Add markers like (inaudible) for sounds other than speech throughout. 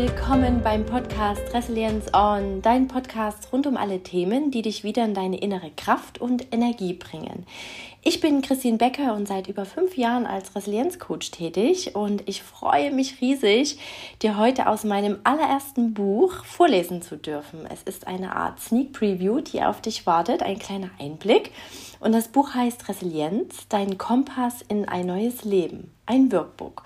Willkommen beim Podcast Resilience On, dein Podcast rund um alle Themen, die dich wieder in deine innere Kraft und Energie bringen. Ich bin Christine Becker und seit über fünf Jahren als Resilienzcoach tätig und ich freue mich riesig, dir heute aus meinem allerersten Buch vorlesen zu dürfen. Es ist eine Art Sneak Preview, die auf dich wartet, ein kleiner Einblick. Und das Buch heißt Resilienz, dein Kompass in ein neues Leben, ein Workbook.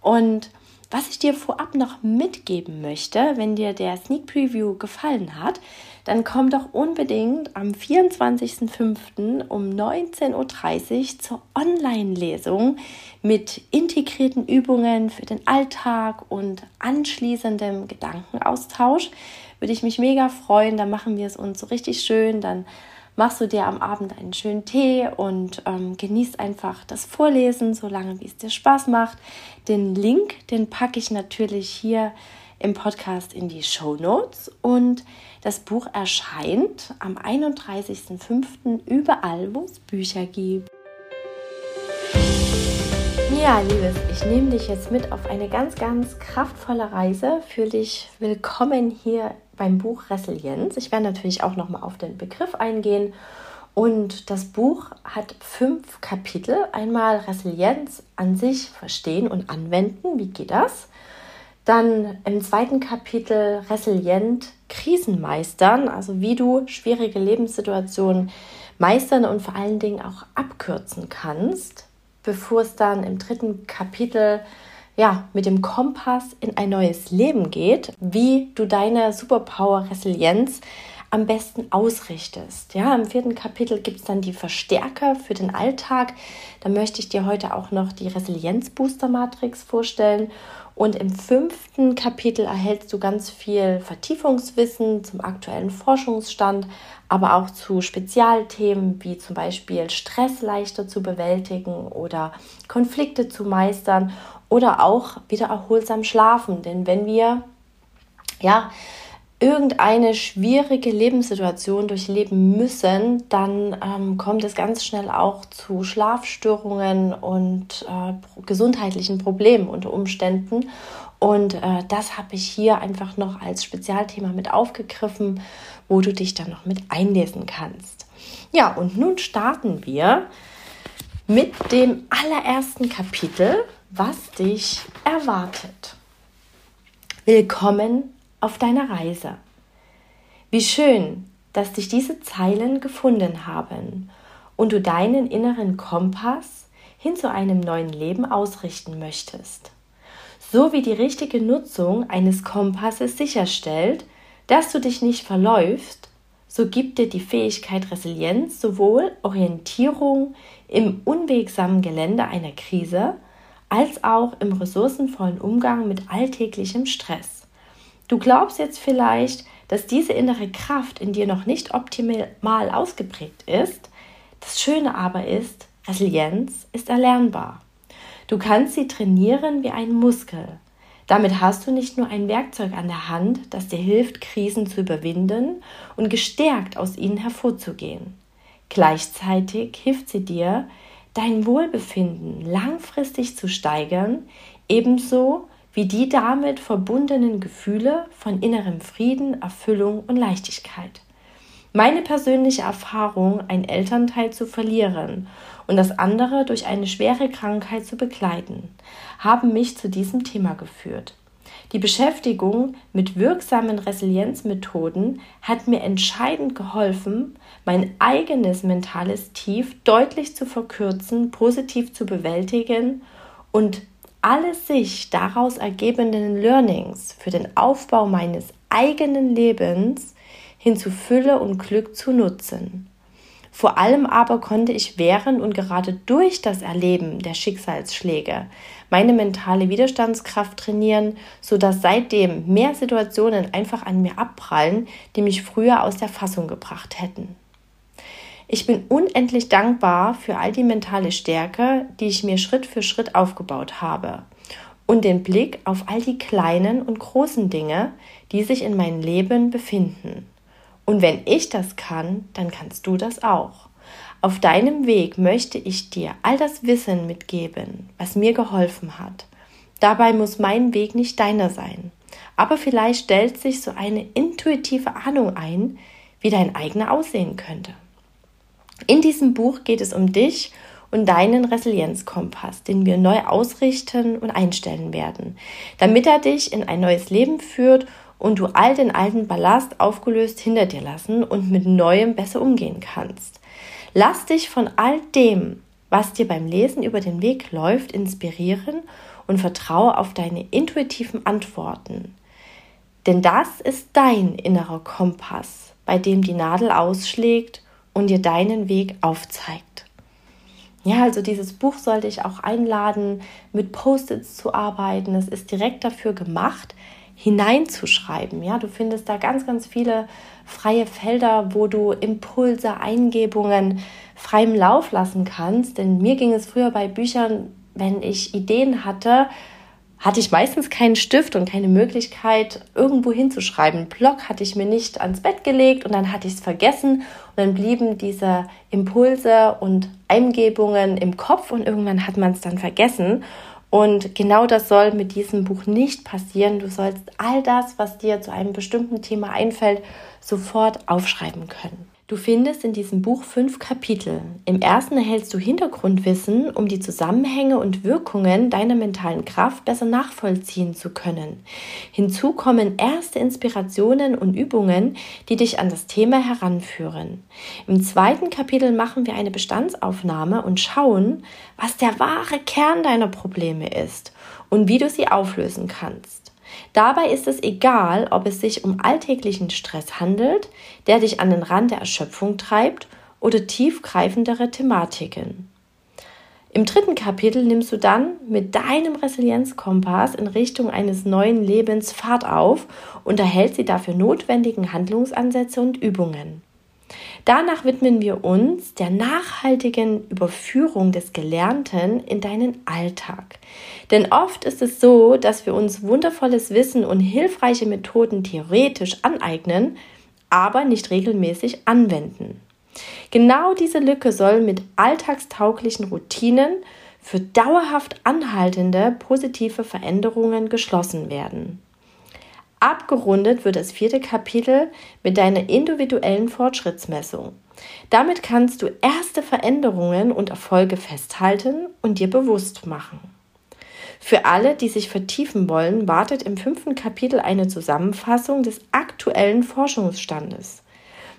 Und was ich dir vorab noch mitgeben möchte, wenn dir der Sneak Preview gefallen hat, dann komm doch unbedingt am 24.05. um 19.30 Uhr zur Online-Lesung mit integrierten Übungen für den Alltag und anschließendem Gedankenaustausch. Würde ich mich mega freuen. Da machen wir es uns so richtig schön. Dann machst du dir am Abend einen schönen Tee und ähm, genießt einfach das Vorlesen, solange wie es dir Spaß macht. Den Link, den packe ich natürlich hier im Podcast in die Show Notes und das Buch erscheint am 31.05. überall, wo es Bücher gibt. Ja, Liebes, ich nehme dich jetzt mit auf eine ganz, ganz kraftvolle Reise. Fühl dich willkommen hier beim Buch Resilienz. Ich werde natürlich auch nochmal auf den Begriff eingehen. Und das Buch hat fünf Kapitel. Einmal Resilienz an sich verstehen und anwenden. Wie geht das? Dann im zweiten Kapitel Resilient Krisen meistern, also wie du schwierige Lebenssituationen meistern und vor allen Dingen auch abkürzen kannst, bevor es dann im dritten Kapitel ja, mit dem Kompass in ein neues Leben geht, wie du deine Superpower Resilienz am besten ausrichtest. Ja, im vierten Kapitel gibt es dann die Verstärker für den Alltag. Da möchte ich dir heute auch noch die Resilienz-Booster-Matrix vorstellen. Und im fünften Kapitel erhältst du ganz viel Vertiefungswissen zum aktuellen Forschungsstand, aber auch zu Spezialthemen wie zum Beispiel Stress leichter zu bewältigen oder Konflikte zu meistern oder auch wieder erholsam schlafen. Denn wenn wir ja irgendeine schwierige Lebenssituation durchleben müssen, dann ähm, kommt es ganz schnell auch zu Schlafstörungen und äh, gesundheitlichen Problemen unter Umständen. Und äh, das habe ich hier einfach noch als Spezialthema mit aufgegriffen, wo du dich dann noch mit einlesen kannst. Ja, und nun starten wir mit dem allerersten Kapitel, was dich erwartet. Willkommen auf deiner Reise. Wie schön, dass dich diese Zeilen gefunden haben und du deinen inneren Kompass hin zu einem neuen Leben ausrichten möchtest. So wie die richtige Nutzung eines Kompasses sicherstellt, dass du dich nicht verläufst, so gibt dir die Fähigkeit Resilienz sowohl Orientierung im unwegsamen Gelände einer Krise als auch im ressourcenvollen Umgang mit alltäglichem Stress. Du glaubst jetzt vielleicht, dass diese innere Kraft in dir noch nicht optimal ausgeprägt ist. Das Schöne aber ist, Resilienz ist erlernbar. Du kannst sie trainieren wie einen Muskel. Damit hast du nicht nur ein Werkzeug an der Hand, das dir hilft, Krisen zu überwinden und gestärkt aus ihnen hervorzugehen. Gleichzeitig hilft sie dir, dein Wohlbefinden langfristig zu steigern, ebenso wie die damit verbundenen Gefühle von innerem Frieden, Erfüllung und Leichtigkeit. Meine persönliche Erfahrung, ein Elternteil zu verlieren und das andere durch eine schwere Krankheit zu begleiten, haben mich zu diesem Thema geführt. Die Beschäftigung mit wirksamen Resilienzmethoden hat mir entscheidend geholfen, mein eigenes mentales Tief deutlich zu verkürzen, positiv zu bewältigen und alle sich daraus ergebenden Learnings für den Aufbau meines eigenen Lebens hin zu Fülle und Glück zu nutzen. Vor allem aber konnte ich während und gerade durch das Erleben der Schicksalsschläge meine mentale Widerstandskraft trainieren, sodass seitdem mehr Situationen einfach an mir abprallen, die mich früher aus der Fassung gebracht hätten. Ich bin unendlich dankbar für all die mentale Stärke, die ich mir Schritt für Schritt aufgebaut habe und den Blick auf all die kleinen und großen Dinge, die sich in meinem Leben befinden. Und wenn ich das kann, dann kannst du das auch. Auf deinem Weg möchte ich dir all das Wissen mitgeben, was mir geholfen hat. Dabei muss mein Weg nicht deiner sein. Aber vielleicht stellt sich so eine intuitive Ahnung ein, wie dein eigener aussehen könnte. In diesem Buch geht es um dich und deinen Resilienzkompass, den wir neu ausrichten und einstellen werden, damit er dich in ein neues Leben führt und du all den alten Ballast aufgelöst hinter dir lassen und mit neuem besser umgehen kannst. Lass dich von all dem, was dir beim Lesen über den Weg läuft, inspirieren und vertraue auf deine intuitiven Antworten. Denn das ist dein innerer Kompass, bei dem die Nadel ausschlägt und dir deinen Weg aufzeigt. Ja, also dieses Buch sollte ich auch einladen, mit Post-its zu arbeiten. Es ist direkt dafür gemacht, hineinzuschreiben. Ja, du findest da ganz, ganz viele freie Felder, wo du Impulse, Eingebungen freiem Lauf lassen kannst. Denn mir ging es früher bei Büchern, wenn ich Ideen hatte, hatte ich meistens keinen Stift und keine Möglichkeit, irgendwo hinzuschreiben. Einen Block hatte ich mir nicht ans Bett gelegt und dann hatte ich es vergessen und dann blieben diese Impulse und Eingebungen im Kopf und irgendwann hat man es dann vergessen. Und genau das soll mit diesem Buch nicht passieren. Du sollst all das, was dir zu einem bestimmten Thema einfällt, sofort aufschreiben können. Du findest in diesem Buch fünf Kapitel. Im ersten erhältst du Hintergrundwissen, um die Zusammenhänge und Wirkungen deiner mentalen Kraft besser nachvollziehen zu können. Hinzu kommen erste Inspirationen und Übungen, die dich an das Thema heranführen. Im zweiten Kapitel machen wir eine Bestandsaufnahme und schauen, was der wahre Kern deiner Probleme ist und wie du sie auflösen kannst. Dabei ist es egal, ob es sich um alltäglichen Stress handelt, der dich an den Rand der Erschöpfung treibt, oder tiefgreifendere Thematiken. Im dritten Kapitel nimmst du dann mit deinem Resilienzkompass in Richtung eines neuen Lebens Fahrt auf und erhältst die dafür notwendigen Handlungsansätze und Übungen. Danach widmen wir uns der nachhaltigen Überführung des Gelernten in deinen Alltag. Denn oft ist es so, dass wir uns wundervolles Wissen und hilfreiche Methoden theoretisch aneignen, aber nicht regelmäßig anwenden. Genau diese Lücke soll mit alltagstauglichen Routinen für dauerhaft anhaltende positive Veränderungen geschlossen werden. Abgerundet wird das vierte Kapitel mit deiner individuellen Fortschrittsmessung. Damit kannst du erste Veränderungen und Erfolge festhalten und dir bewusst machen. Für alle, die sich vertiefen wollen, wartet im fünften Kapitel eine Zusammenfassung des aktuellen Forschungsstandes.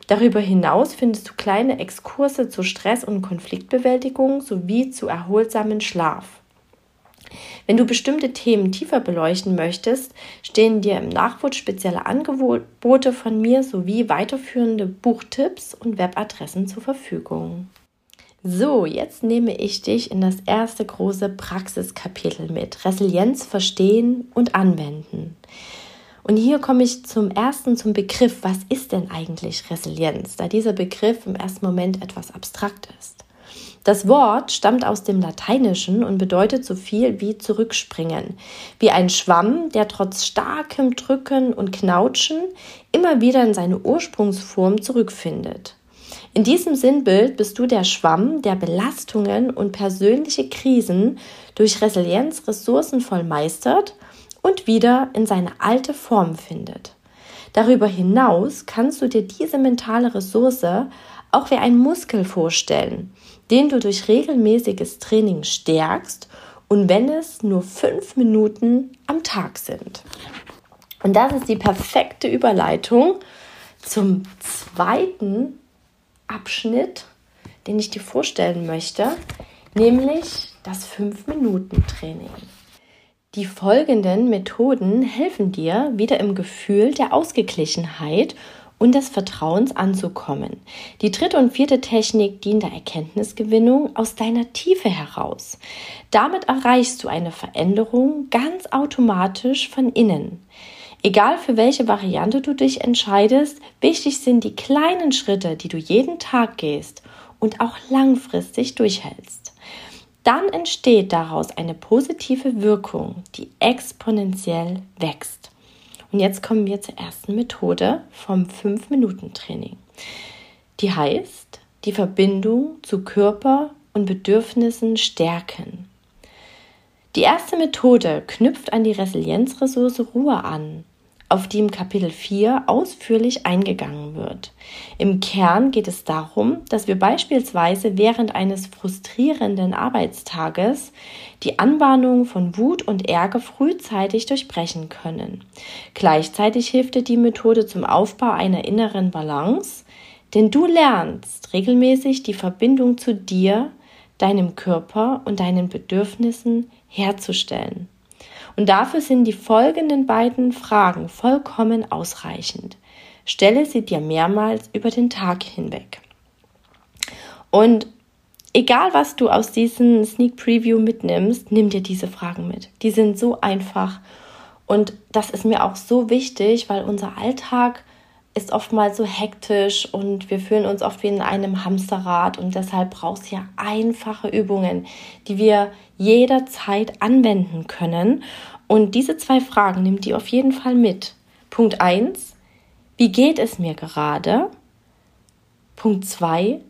Darüber hinaus findest du kleine Exkurse zu Stress- und Konfliktbewältigung sowie zu erholsamen Schlaf. Wenn du bestimmte Themen tiefer beleuchten möchtest, stehen dir im Nachwort spezielle Angebote von mir sowie weiterführende Buchtipps und Webadressen zur Verfügung. So, jetzt nehme ich dich in das erste große Praxiskapitel mit. Resilienz verstehen und anwenden. Und hier komme ich zum ersten zum Begriff, was ist denn eigentlich Resilienz, da dieser Begriff im ersten Moment etwas abstrakt ist. Das Wort stammt aus dem Lateinischen und bedeutet so viel wie zurückspringen, wie ein Schwamm, der trotz starkem Drücken und Knautschen immer wieder in seine Ursprungsform zurückfindet. In diesem Sinnbild bist du der Schwamm, der Belastungen und persönliche Krisen durch Resilienz ressourcenvoll meistert und wieder in seine alte Form findet. Darüber hinaus kannst du dir diese mentale Ressource auch wie ein Muskel vorstellen, den du durch regelmäßiges Training stärkst und wenn es nur fünf Minuten am Tag sind. Und das ist die perfekte Überleitung zum zweiten Abschnitt, den ich dir vorstellen möchte, nämlich das 5-Minuten-Training. Die folgenden Methoden helfen dir, wieder im Gefühl der Ausgeglichenheit und des Vertrauens anzukommen. Die dritte und vierte Technik dient der Erkenntnisgewinnung aus deiner Tiefe heraus. Damit erreichst du eine Veränderung ganz automatisch von innen. Egal für welche Variante du dich entscheidest, wichtig sind die kleinen Schritte, die du jeden Tag gehst und auch langfristig durchhältst. Dann entsteht daraus eine positive Wirkung, die exponentiell wächst. Und jetzt kommen wir zur ersten Methode vom 5-Minuten-Training. Die heißt, die Verbindung zu Körper und Bedürfnissen stärken. Die erste Methode knüpft an die Resilienzressource Ruhe an auf die im Kapitel 4 ausführlich eingegangen wird. Im Kern geht es darum, dass wir beispielsweise während eines frustrierenden Arbeitstages die Anbahnung von Wut und Ärger frühzeitig durchbrechen können. Gleichzeitig hilft dir die Methode zum Aufbau einer inneren Balance, denn du lernst regelmäßig die Verbindung zu dir, deinem Körper und deinen Bedürfnissen herzustellen. Und dafür sind die folgenden beiden Fragen vollkommen ausreichend. Stelle sie dir mehrmals über den Tag hinweg. Und egal, was du aus diesem Sneak Preview mitnimmst, nimm dir diese Fragen mit. Die sind so einfach. Und das ist mir auch so wichtig, weil unser Alltag ist oftmals so hektisch und wir fühlen uns oft wie in einem Hamsterrad und deshalb braucht es ja einfache Übungen, die wir jederzeit anwenden können. Und diese zwei Fragen nimmt ihr auf jeden Fall mit. Punkt 1, wie geht es mir gerade? Punkt 2,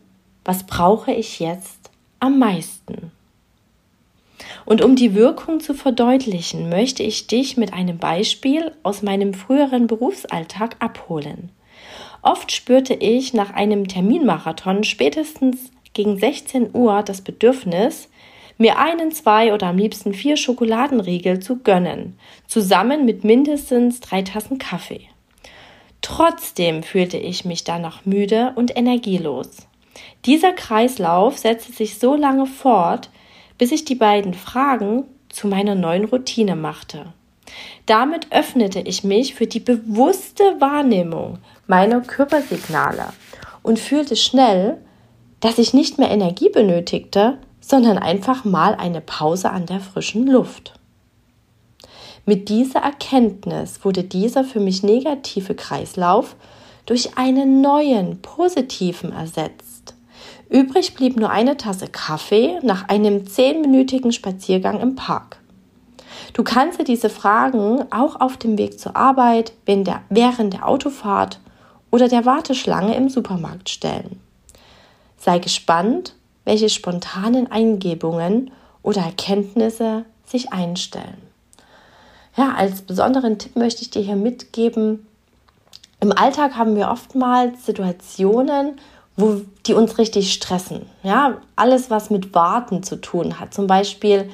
was brauche ich jetzt am meisten? Und um die Wirkung zu verdeutlichen, möchte ich dich mit einem Beispiel aus meinem früheren Berufsalltag abholen. Oft spürte ich nach einem Terminmarathon spätestens gegen 16 Uhr das Bedürfnis, mir einen, zwei oder am liebsten vier Schokoladenriegel zu gönnen, zusammen mit mindestens drei Tassen Kaffee. Trotzdem fühlte ich mich danach müde und energielos. Dieser Kreislauf setzte sich so lange fort, bis ich die beiden Fragen zu meiner neuen Routine machte. Damit öffnete ich mich für die bewusste Wahrnehmung meiner Körpersignale und fühlte schnell, dass ich nicht mehr Energie benötigte, sondern einfach mal eine Pause an der frischen Luft. Mit dieser Erkenntnis wurde dieser für mich negative Kreislauf durch einen neuen, positiven ersetzt. Übrig blieb nur eine Tasse Kaffee nach einem zehnminütigen Spaziergang im Park. Du kannst dir diese Fragen auch auf dem Weg zur Arbeit, während der Autofahrt oder der Warteschlange im Supermarkt stellen. Sei gespannt, welche spontanen Eingebungen oder Erkenntnisse sich einstellen. Ja, als besonderen Tipp möchte ich dir hier mitgeben, im Alltag haben wir oftmals Situationen, wo die uns richtig stressen. Ja, alles, was mit Warten zu tun hat. Zum Beispiel,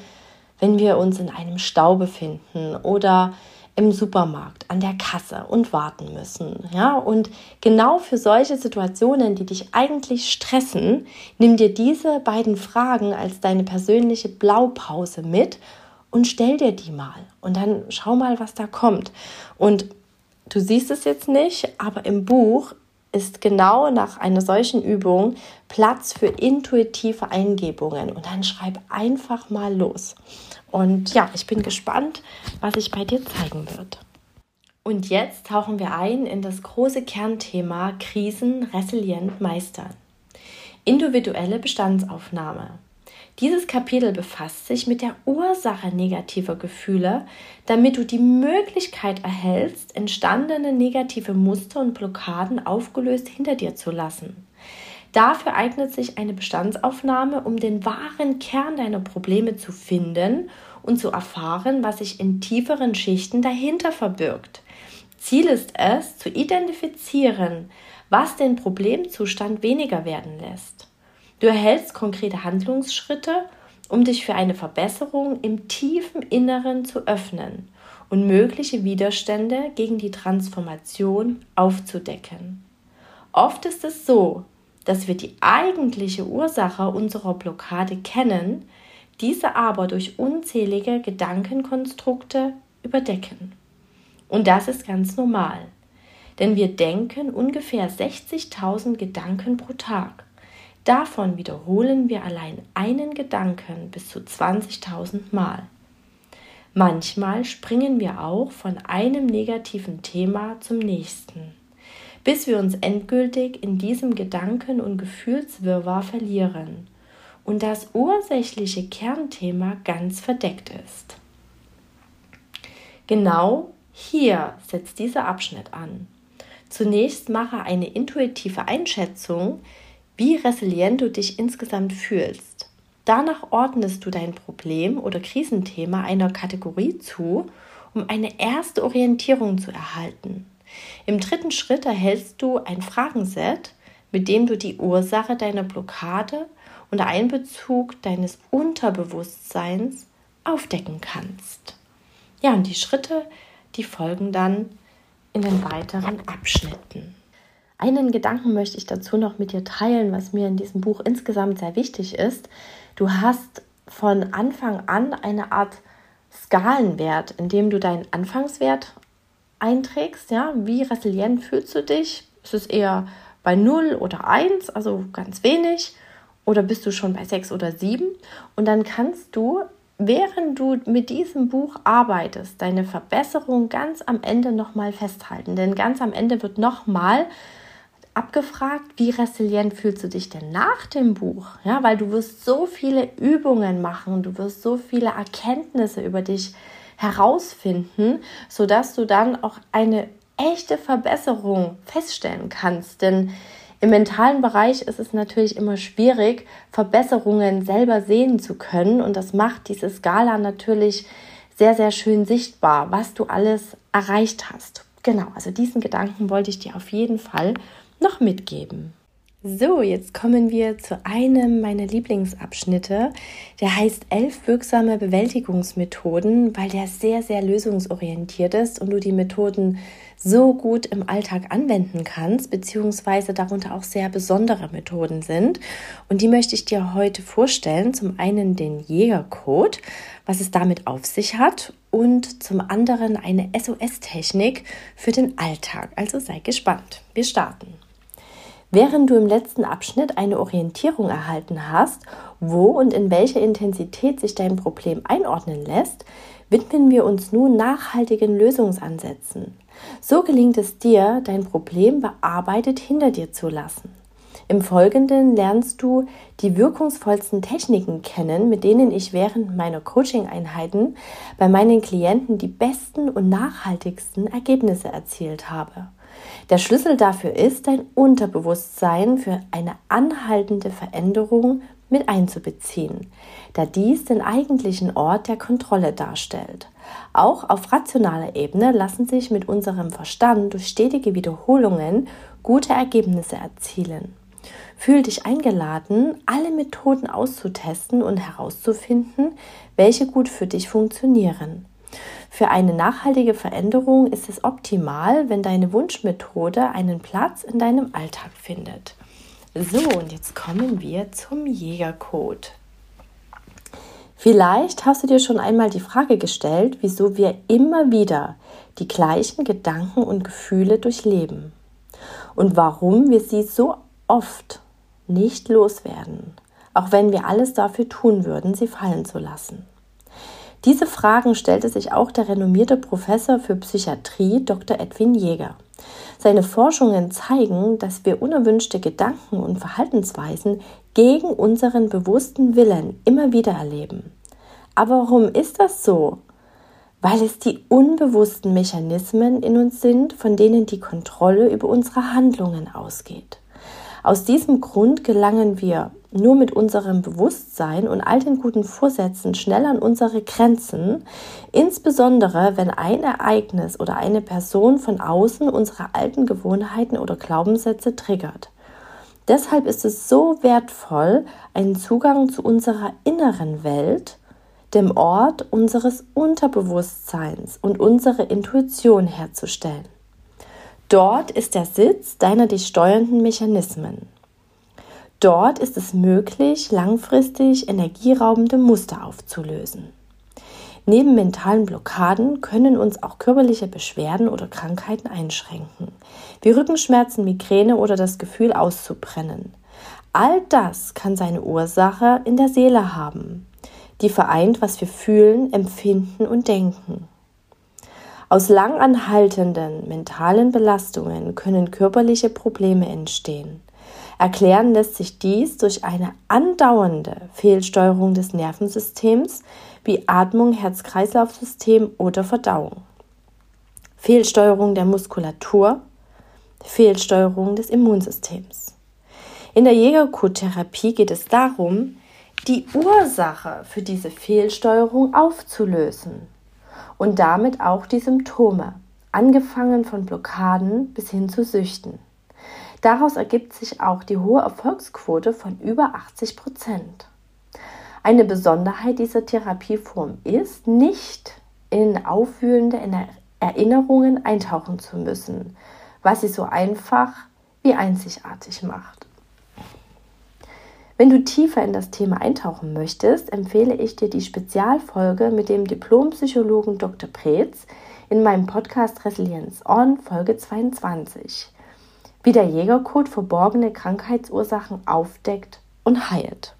wenn wir uns in einem Stau befinden oder im Supermarkt an der Kasse und warten müssen. Ja, und genau für solche Situationen, die dich eigentlich stressen, nimm dir diese beiden Fragen als deine persönliche Blaupause mit und stell dir die mal und dann schau mal, was da kommt. Und du siehst es jetzt nicht, aber im Buch ist genau nach einer solchen Übung Platz für intuitive Eingebungen und dann schreib einfach mal los. Und ja, ich bin gespannt, was sich bei dir zeigen wird. Und jetzt tauchen wir ein in das große Kernthema Krisen resilient meistern. Individuelle Bestandsaufnahme. Dieses Kapitel befasst sich mit der Ursache negativer Gefühle, damit du die Möglichkeit erhältst, entstandene negative Muster und Blockaden aufgelöst hinter dir zu lassen. Dafür eignet sich eine Bestandsaufnahme, um den wahren Kern deiner Probleme zu finden und zu erfahren, was sich in tieferen Schichten dahinter verbirgt. Ziel ist es, zu identifizieren, was den Problemzustand weniger werden lässt. Du erhältst konkrete Handlungsschritte, um dich für eine Verbesserung im tiefen Inneren zu öffnen und mögliche Widerstände gegen die Transformation aufzudecken. Oft ist es so, dass wir die eigentliche Ursache unserer Blockade kennen, diese aber durch unzählige Gedankenkonstrukte überdecken. Und das ist ganz normal, denn wir denken ungefähr 60.000 Gedanken pro Tag. Davon wiederholen wir allein einen Gedanken bis zu 20.000 Mal. Manchmal springen wir auch von einem negativen Thema zum nächsten bis wir uns endgültig in diesem Gedanken- und Gefühlswirrwarr verlieren und das ursächliche Kernthema ganz verdeckt ist. Genau hier setzt dieser Abschnitt an. Zunächst mache eine intuitive Einschätzung, wie resilient du dich insgesamt fühlst. Danach ordnest du dein Problem oder Krisenthema einer Kategorie zu, um eine erste Orientierung zu erhalten. Im dritten Schritt erhältst du ein Fragenset, mit dem du die Ursache deiner Blockade unter Einbezug deines Unterbewusstseins aufdecken kannst. Ja, und die Schritte, die folgen dann in den weiteren Abschnitten. Einen Gedanken möchte ich dazu noch mit dir teilen, was mir in diesem Buch insgesamt sehr wichtig ist. Du hast von Anfang an eine Art Skalenwert, in dem du deinen Anfangswert einträgst. Ja, wie resilient fühlst du dich? Ist es eher bei 0 oder 1, also ganz wenig? Oder bist du schon bei 6 oder 7? Und dann kannst du, während du mit diesem Buch arbeitest, deine Verbesserung ganz am Ende nochmal festhalten. Denn ganz am Ende wird nochmal abgefragt, wie resilient fühlst du dich denn nach dem Buch? Ja, weil du wirst so viele Übungen machen, du wirst so viele Erkenntnisse über dich herausfinden, sodass du dann auch eine echte Verbesserung feststellen kannst. Denn im mentalen Bereich ist es natürlich immer schwierig, Verbesserungen selber sehen zu können. Und das macht diese Skala natürlich sehr, sehr schön sichtbar, was du alles erreicht hast. Genau, also diesen Gedanken wollte ich dir auf jeden Fall noch mitgeben. So, jetzt kommen wir zu einem meiner Lieblingsabschnitte. Der heißt elf wirksame Bewältigungsmethoden, weil der sehr, sehr lösungsorientiert ist und du die Methoden so gut im Alltag anwenden kannst, beziehungsweise darunter auch sehr besondere Methoden sind. Und die möchte ich dir heute vorstellen. Zum einen den Jägercode, was es damit auf sich hat, und zum anderen eine SOS-Technik für den Alltag. Also sei gespannt. Wir starten. Während du im letzten Abschnitt eine Orientierung erhalten hast, wo und in welcher Intensität sich dein Problem einordnen lässt, widmen wir uns nun nachhaltigen Lösungsansätzen. So gelingt es dir, dein Problem bearbeitet hinter dir zu lassen. Im Folgenden lernst du die wirkungsvollsten Techniken kennen, mit denen ich während meiner Coaching-Einheiten bei meinen Klienten die besten und nachhaltigsten Ergebnisse erzielt habe. Der Schlüssel dafür ist, dein Unterbewusstsein für eine anhaltende Veränderung mit einzubeziehen, da dies den eigentlichen Ort der Kontrolle darstellt. Auch auf rationaler Ebene lassen sich mit unserem Verstand durch stetige Wiederholungen gute Ergebnisse erzielen. Fühl dich eingeladen, alle Methoden auszutesten und herauszufinden, welche gut für dich funktionieren. Für eine nachhaltige Veränderung ist es optimal, wenn deine Wunschmethode einen Platz in deinem Alltag findet. So, und jetzt kommen wir zum Jägercode. Vielleicht hast du dir schon einmal die Frage gestellt, wieso wir immer wieder die gleichen Gedanken und Gefühle durchleben und warum wir sie so oft nicht loswerden, auch wenn wir alles dafür tun würden, sie fallen zu lassen. Diese Fragen stellte sich auch der renommierte Professor für Psychiatrie Dr. Edwin Jäger. Seine Forschungen zeigen, dass wir unerwünschte Gedanken und Verhaltensweisen gegen unseren bewussten Willen immer wieder erleben. Aber warum ist das so? Weil es die unbewussten Mechanismen in uns sind, von denen die Kontrolle über unsere Handlungen ausgeht. Aus diesem Grund gelangen wir nur mit unserem Bewusstsein und all den guten Vorsätzen schnell an unsere Grenzen, insbesondere wenn ein Ereignis oder eine Person von außen unsere alten Gewohnheiten oder Glaubenssätze triggert. Deshalb ist es so wertvoll, einen Zugang zu unserer inneren Welt, dem Ort unseres Unterbewusstseins und unsere Intuition herzustellen. Dort ist der Sitz deiner dich steuernden Mechanismen. Dort ist es möglich, langfristig energieraubende Muster aufzulösen. Neben mentalen Blockaden können uns auch körperliche Beschwerden oder Krankheiten einschränken, wie Rückenschmerzen, Migräne oder das Gefühl auszubrennen. All das kann seine Ursache in der Seele haben, die vereint, was wir fühlen, empfinden und denken. Aus langanhaltenden mentalen Belastungen können körperliche Probleme entstehen. Erklären lässt sich dies durch eine andauernde Fehlsteuerung des Nervensystems wie Atmung, Herz-Kreislauf-System oder Verdauung. Fehlsteuerung der Muskulatur, Fehlsteuerung des Immunsystems. In der Jägerkot-Therapie geht es darum, die Ursache für diese Fehlsteuerung aufzulösen und damit auch die Symptome, angefangen von Blockaden bis hin zu Süchten. Daraus ergibt sich auch die hohe Erfolgsquote von über 80 Prozent. Eine Besonderheit dieser Therapieform ist, nicht in aufwühlende Erinnerungen eintauchen zu müssen, was sie so einfach wie einzigartig macht. Wenn du tiefer in das Thema eintauchen möchtest, empfehle ich dir die Spezialfolge mit dem Diplompsychologen Dr. Preetz in meinem Podcast Resilienz On Folge 22 wie der Jägercode verborgene Krankheitsursachen aufdeckt und heilt.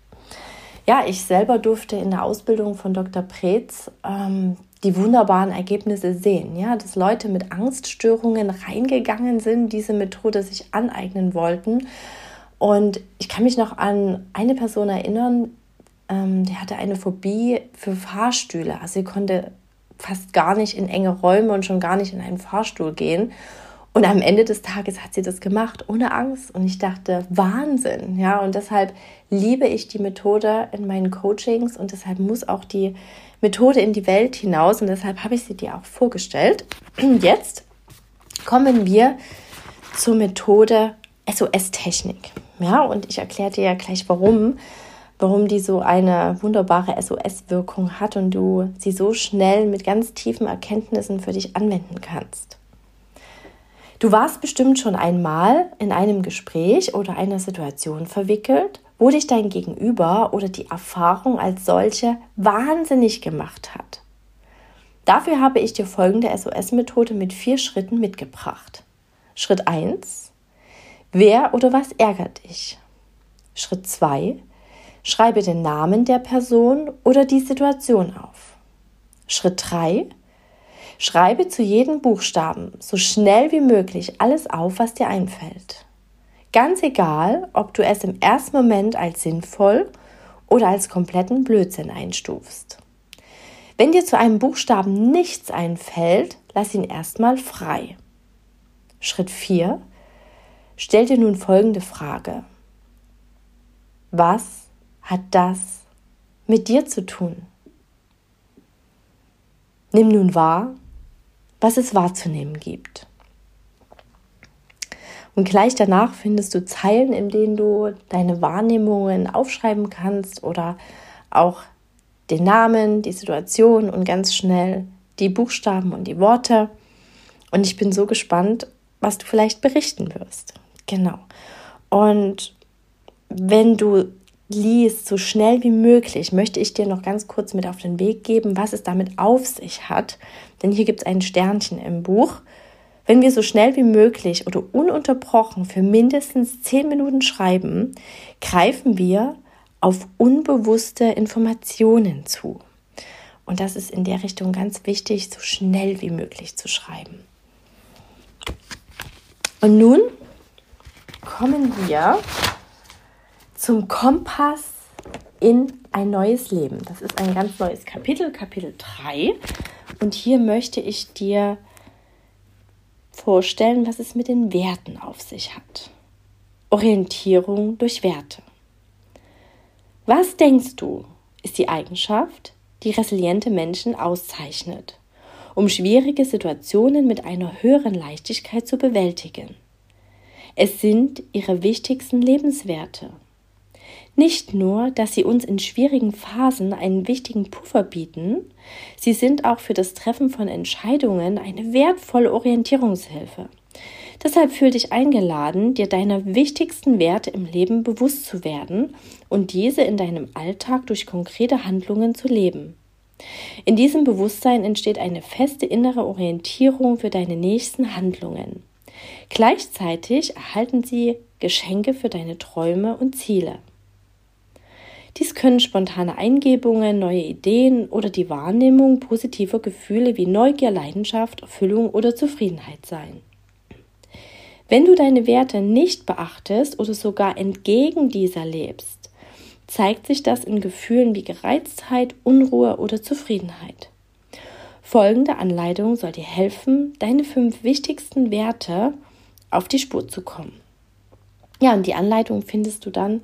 Ja, ich selber durfte in der Ausbildung von Dr. Preetz ähm, die wunderbaren Ergebnisse sehen, ja, dass Leute mit Angststörungen reingegangen sind, diese Methode sich aneignen wollten. Und ich kann mich noch an eine Person erinnern, ähm, die hatte eine Phobie für Fahrstühle. Also sie konnte fast gar nicht in enge Räume und schon gar nicht in einen Fahrstuhl gehen. Und am Ende des Tages hat sie das gemacht, ohne Angst. Und ich dachte, Wahnsinn. Ja, und deshalb liebe ich die Methode in meinen Coachings und deshalb muss auch die Methode in die Welt hinaus. Und deshalb habe ich sie dir auch vorgestellt. (clears throat) Jetzt kommen wir zur Methode SOS-Technik. Ja, und ich erkläre dir ja gleich, warum, warum die so eine wunderbare SOS-Wirkung hat und du sie so schnell mit ganz tiefen Erkenntnissen für dich anwenden kannst. Du warst bestimmt schon einmal in einem Gespräch oder einer Situation verwickelt, wo dich dein Gegenüber oder die Erfahrung als solche wahnsinnig gemacht hat. Dafür habe ich dir folgende SOS-Methode mit vier Schritten mitgebracht. Schritt 1. Wer oder was ärgert dich? Schritt 2. Schreibe den Namen der Person oder die Situation auf. Schritt 3. Schreibe zu jedem Buchstaben so schnell wie möglich alles auf, was dir einfällt. Ganz egal, ob du es im ersten Moment als sinnvoll oder als kompletten Blödsinn einstufst. Wenn dir zu einem Buchstaben nichts einfällt, lass ihn erstmal frei. Schritt 4. Stell dir nun folgende Frage. Was hat das mit dir zu tun? Nimm nun wahr, was es wahrzunehmen gibt. Und gleich danach findest du Zeilen, in denen du deine Wahrnehmungen aufschreiben kannst oder auch den Namen, die Situation und ganz schnell die Buchstaben und die Worte. Und ich bin so gespannt, was du vielleicht berichten wirst. Genau. Und wenn du liest, so schnell wie möglich, möchte ich dir noch ganz kurz mit auf den Weg geben, was es damit auf sich hat. Denn hier gibt es ein Sternchen im Buch. Wenn wir so schnell wie möglich oder ununterbrochen für mindestens zehn Minuten schreiben, greifen wir auf unbewusste Informationen zu. Und das ist in der Richtung ganz wichtig, so schnell wie möglich zu schreiben. Und nun kommen wir zum Kompass in ein neues Leben. Das ist ein ganz neues Kapitel, Kapitel 3. Und hier möchte ich dir vorstellen, was es mit den Werten auf sich hat. Orientierung durch Werte. Was denkst du, ist die Eigenschaft, die resiliente Menschen auszeichnet, um schwierige Situationen mit einer höheren Leichtigkeit zu bewältigen? Es sind ihre wichtigsten Lebenswerte nicht nur, dass sie uns in schwierigen Phasen einen wichtigen Puffer bieten, sie sind auch für das Treffen von Entscheidungen eine wertvolle Orientierungshilfe. Deshalb fühl dich eingeladen, dir deiner wichtigsten Werte im Leben bewusst zu werden und diese in deinem Alltag durch konkrete Handlungen zu leben. In diesem Bewusstsein entsteht eine feste innere Orientierung für deine nächsten Handlungen. Gleichzeitig erhalten sie Geschenke für deine Träume und Ziele. Dies können spontane Eingebungen, neue Ideen oder die Wahrnehmung positiver Gefühle wie Neugier, Leidenschaft, Erfüllung oder Zufriedenheit sein. Wenn du deine Werte nicht beachtest oder sogar entgegen dieser lebst, zeigt sich das in Gefühlen wie Gereiztheit, Unruhe oder Zufriedenheit. Folgende Anleitung soll dir helfen, deine fünf wichtigsten Werte auf die Spur zu kommen. Ja, und die Anleitung findest du dann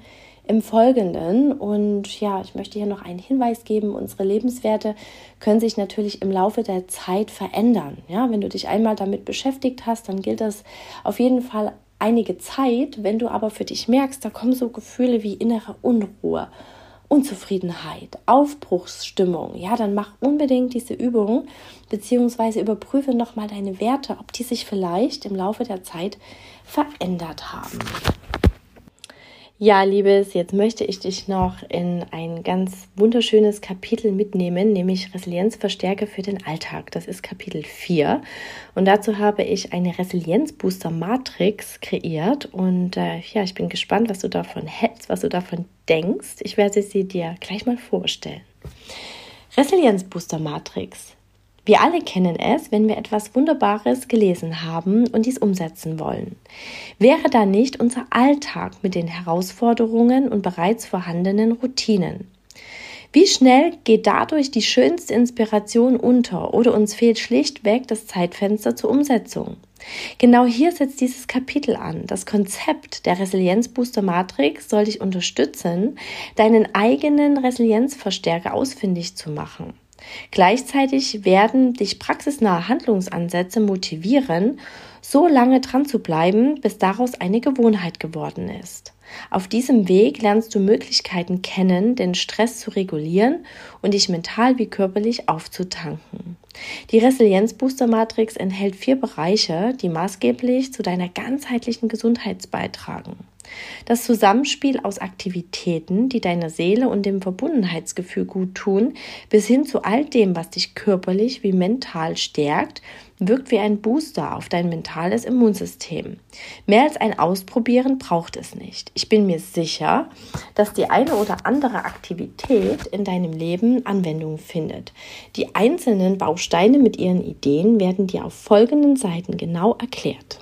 im Folgenden. Und ja, ich möchte hier noch einen Hinweis geben. Unsere Lebenswerte können sich natürlich im Laufe der Zeit verändern. Ja, wenn du dich einmal damit beschäftigt hast, dann gilt das auf jeden Fall einige Zeit. Wenn du aber für dich merkst, da kommen so Gefühle wie innere Unruhe, Unzufriedenheit, Aufbruchsstimmung, ja, dann mach unbedingt diese Übung, beziehungsweise überprüfe nochmal deine Werte, ob die sich vielleicht im Laufe der Zeit verändert haben. Ja, Liebes, jetzt möchte ich dich noch in ein ganz wunderschönes Kapitel mitnehmen, nämlich Resilienzverstärker für den Alltag. Das ist Kapitel 4. Und dazu habe ich eine Resilienzbooster-Matrix kreiert. Und äh, ja, ich bin gespannt, was du davon hältst, was du davon denkst. Ich werde sie dir gleich mal vorstellen. Resilienzbooster-Matrix. Wir alle kennen es, wenn wir etwas Wunderbares gelesen haben und dies umsetzen wollen. Wäre da nicht unser Alltag mit den Herausforderungen und bereits vorhandenen Routinen? Wie schnell geht dadurch die schönste Inspiration unter oder uns fehlt schlichtweg das Zeitfenster zur Umsetzung? Genau hier setzt dieses Kapitel an. Das Konzept der Resilienzbooster Matrix soll dich unterstützen, deinen eigenen Resilienzverstärker ausfindig zu machen. Gleichzeitig werden dich praxisnahe Handlungsansätze motivieren, so lange dran zu bleiben, bis daraus eine Gewohnheit geworden ist. Auf diesem Weg lernst du Möglichkeiten kennen, den Stress zu regulieren und dich mental wie körperlich aufzutanken. Die Resilienzbooster Matrix enthält vier Bereiche, die maßgeblich zu deiner ganzheitlichen Gesundheit beitragen. Das Zusammenspiel aus Aktivitäten, die deiner Seele und dem Verbundenheitsgefühl gut tun, bis hin zu all dem, was dich körperlich wie mental stärkt, wirkt wie ein Booster auf dein mentales Immunsystem. Mehr als ein Ausprobieren braucht es nicht. Ich bin mir sicher, dass die eine oder andere Aktivität in deinem Leben Anwendung findet. Die einzelnen Bausteine mit ihren Ideen werden dir auf folgenden Seiten genau erklärt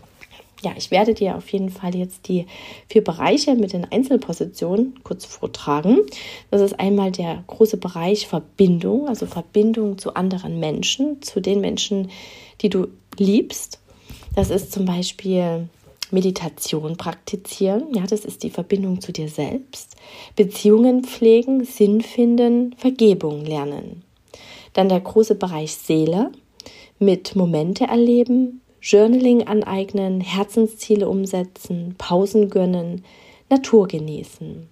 ja, ich werde dir auf jeden Fall jetzt die vier Bereiche mit den Einzelpositionen kurz vortragen. Das ist einmal der große Bereich Verbindung, also Verbindung zu anderen Menschen, zu den Menschen, die du liebst. Das ist zum Beispiel Meditation praktizieren, ja, das ist die Verbindung zu dir selbst. Beziehungen pflegen, Sinn finden, Vergebung lernen. Dann der große Bereich Seele mit Momente erleben, Journaling aneignen, Herzensziele umsetzen, Pausen gönnen, Natur genießen.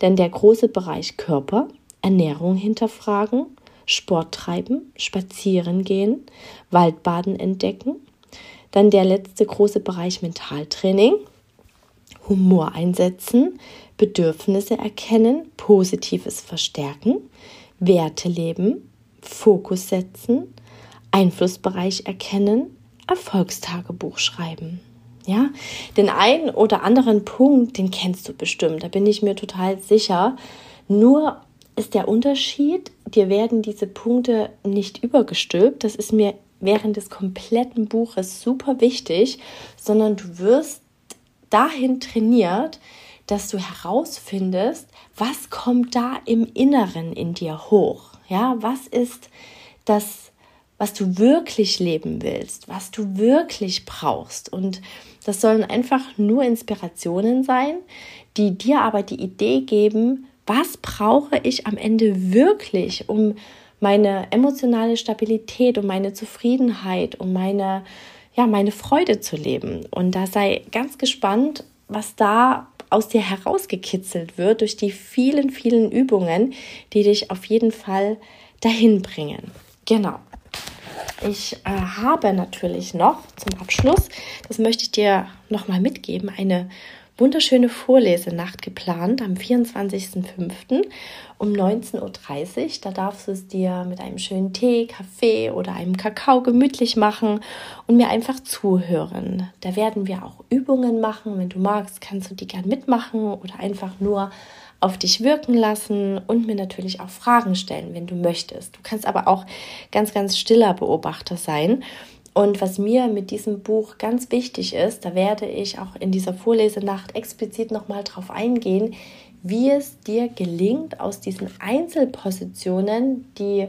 Denn der große Bereich Körper, Ernährung hinterfragen, Sport treiben, spazieren gehen, Waldbaden entdecken. Dann der letzte große Bereich Mentaltraining, Humor einsetzen, Bedürfnisse erkennen, Positives verstärken, Werte leben, Fokus setzen, Einflussbereich erkennen, Erfolgstagebuch schreiben. Ja, den einen oder anderen Punkt, den kennst du bestimmt, da bin ich mir total sicher. Nur ist der Unterschied, dir werden diese Punkte nicht übergestülpt, das ist mir während des kompletten Buches super wichtig, sondern du wirst dahin trainiert, dass du herausfindest, was kommt da im Inneren in dir hoch? Ja, was ist das was du wirklich leben willst, was du wirklich brauchst. Und das sollen einfach nur Inspirationen sein, die dir aber die Idee geben, was brauche ich am Ende wirklich, um meine emotionale Stabilität, um meine Zufriedenheit, um meine, ja, meine Freude zu leben. Und da sei ganz gespannt, was da aus dir herausgekitzelt wird durch die vielen, vielen Übungen, die dich auf jeden Fall dahin bringen. Genau. Ich äh, habe natürlich noch zum Abschluss, das möchte ich dir nochmal mitgeben, eine wunderschöne Vorlesenacht geplant am 24.05. um 19.30 Uhr. Da darfst du es dir mit einem schönen Tee, Kaffee oder einem Kakao gemütlich machen und mir einfach zuhören. Da werden wir auch Übungen machen. Wenn du magst, kannst du die gern mitmachen oder einfach nur auf dich wirken lassen und mir natürlich auch Fragen stellen, wenn du möchtest. Du kannst aber auch ganz, ganz stiller Beobachter sein. Und was mir mit diesem Buch ganz wichtig ist, da werde ich auch in dieser Vorlesenacht explizit nochmal drauf eingehen, wie es dir gelingt, aus diesen Einzelpositionen, die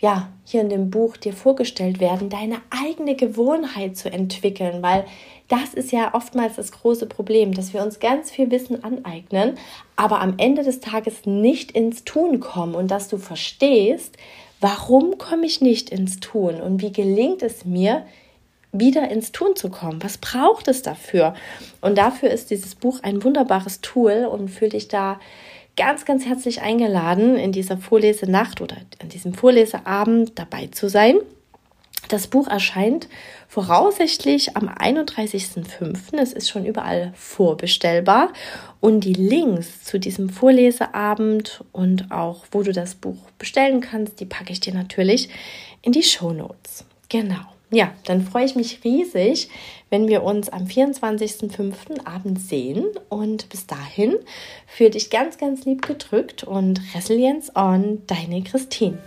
ja, hier in dem Buch dir vorgestellt werden, deine eigene Gewohnheit zu entwickeln, weil das ist ja oftmals das große Problem, dass wir uns ganz viel Wissen aneignen, aber am Ende des Tages nicht ins Tun kommen und dass du verstehst, warum komme ich nicht ins Tun und wie gelingt es mir, wieder ins Tun zu kommen. Was braucht es dafür? Und dafür ist dieses Buch ein wunderbares Tool und fühle dich da ganz, ganz herzlich eingeladen, in dieser Vorlesenacht oder an diesem Vorleseabend dabei zu sein. Das Buch erscheint voraussichtlich am 31.05. Es ist schon überall vorbestellbar. Und die Links zu diesem Vorleseabend und auch, wo du das Buch bestellen kannst, die packe ich dir natürlich in die Show Notes. Genau ja, dann freue ich mich riesig, wenn wir uns am 24.05. Abend sehen. Und bis dahin fühle dich ganz, ganz lieb gedrückt und Resilience on, deine Christine.